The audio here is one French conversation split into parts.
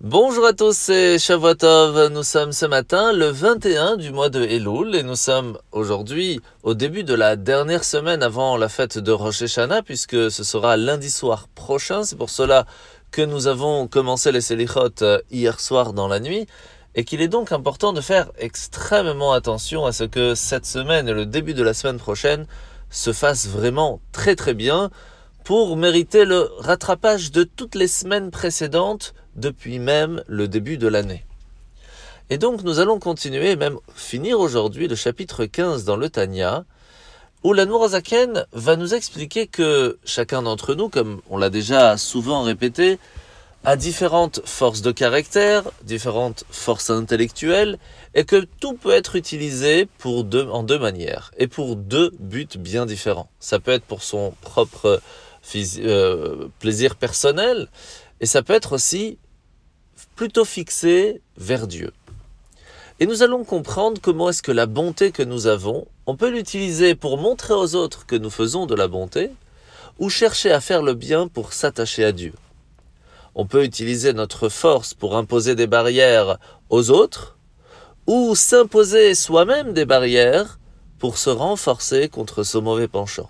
Bonjour à tous, c'est Shavuotov. Nous sommes ce matin le 21 du mois de Elul et nous sommes aujourd'hui au début de la dernière semaine avant la fête de Rosh Hashanah puisque ce sera lundi soir prochain. C'est pour cela que nous avons commencé les Selichot euh, hier soir dans la nuit et qu'il est donc important de faire extrêmement attention à ce que cette semaine et le début de la semaine prochaine se fassent vraiment très très bien pour mériter le rattrapage de toutes les semaines précédentes depuis même le début de l'année. Et donc nous allons continuer, même finir aujourd'hui le chapitre 15 dans le Tanya, où la Nourazaken va nous expliquer que chacun d'entre nous, comme on l'a déjà souvent répété, a différentes forces de caractère, différentes forces intellectuelles, et que tout peut être utilisé pour deux, en deux manières, et pour deux buts bien différents. Ça peut être pour son propre euh, plaisir personnel, et ça peut être aussi plutôt fixé vers Dieu. Et nous allons comprendre comment est-ce que la bonté que nous avons, on peut l'utiliser pour montrer aux autres que nous faisons de la bonté, ou chercher à faire le bien pour s'attacher à Dieu. On peut utiliser notre force pour imposer des barrières aux autres, ou s'imposer soi-même des barrières pour se renforcer contre ce mauvais penchant.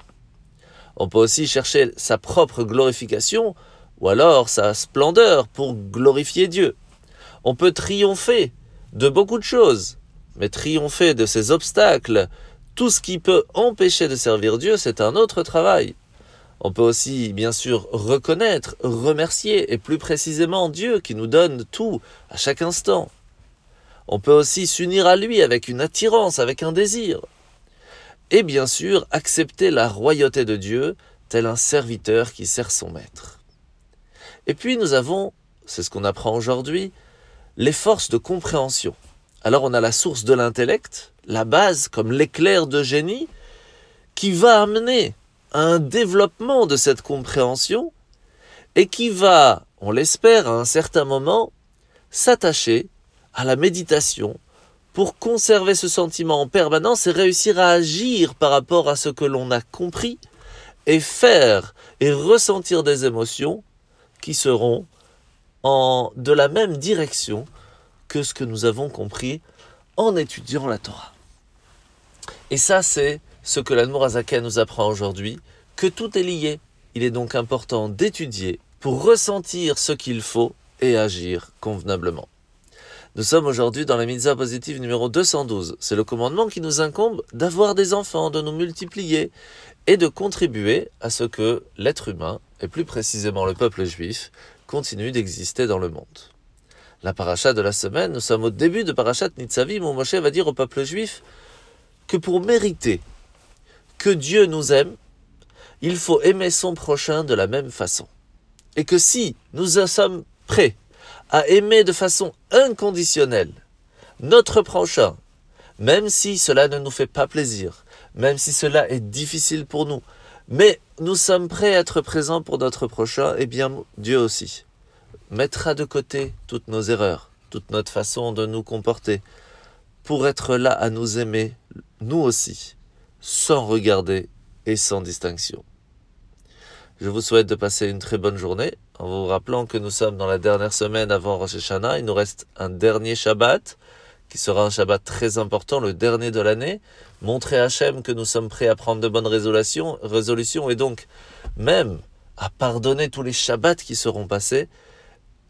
On peut aussi chercher sa propre glorification ou alors sa splendeur pour glorifier Dieu. On peut triompher de beaucoup de choses, mais triompher de ces obstacles, tout ce qui peut empêcher de servir Dieu, c'est un autre travail. On peut aussi, bien sûr, reconnaître, remercier, et plus précisément Dieu qui nous donne tout à chaque instant. On peut aussi s'unir à lui avec une attirance, avec un désir. Et bien sûr, accepter la royauté de Dieu, tel un serviteur qui sert son maître. Et puis nous avons, c'est ce qu'on apprend aujourd'hui, les forces de compréhension. Alors on a la source de l'intellect, la base comme l'éclair de génie, qui va amener à un développement de cette compréhension et qui va, on l'espère, à un certain moment, s'attacher à la méditation pour conserver ce sentiment en permanence et réussir à agir par rapport à ce que l'on a compris et faire et ressentir des émotions qui seront en, de la même direction que ce que nous avons compris en étudiant la Torah. Et ça, c'est ce que l'Admorazaka nous apprend aujourd'hui, que tout est lié. Il est donc important d'étudier pour ressentir ce qu'il faut et agir convenablement. Nous sommes aujourd'hui dans la mitzvah positive numéro 212. C'est le commandement qui nous incombe d'avoir des enfants, de nous multiplier et de contribuer à ce que l'être humain, et plus précisément le peuple juif, continue d'exister dans le monde. La paracha de la semaine, nous sommes au début de parachat Nitzavim où Moshe va dire au peuple juif que pour mériter que Dieu nous aime, il faut aimer son prochain de la même façon. Et que si nous sommes prêts à aimer de façon inconditionnelle notre prochain, même si cela ne nous fait pas plaisir, même si cela est difficile pour nous. Mais nous sommes prêts à être présents pour notre prochain, et bien Dieu aussi mettra de côté toutes nos erreurs, toute notre façon de nous comporter, pour être là à nous aimer, nous aussi, sans regarder et sans distinction. Je vous souhaite de passer une très bonne journée, en vous rappelant que nous sommes dans la dernière semaine avant Rosh Hashanah, il nous reste un dernier Shabbat, qui sera un Shabbat très important, le dernier de l'année, montrer à Hachem que nous sommes prêts à prendre de bonnes résolutions, et donc même à pardonner tous les Shabbats qui seront passés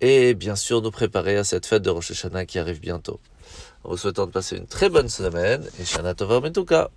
et bien sûr nous préparer à cette fête de Rosh Hashanah qui arrive bientôt. En vous souhaitant de passer une très bonne semaine et Shana Tova Metuka.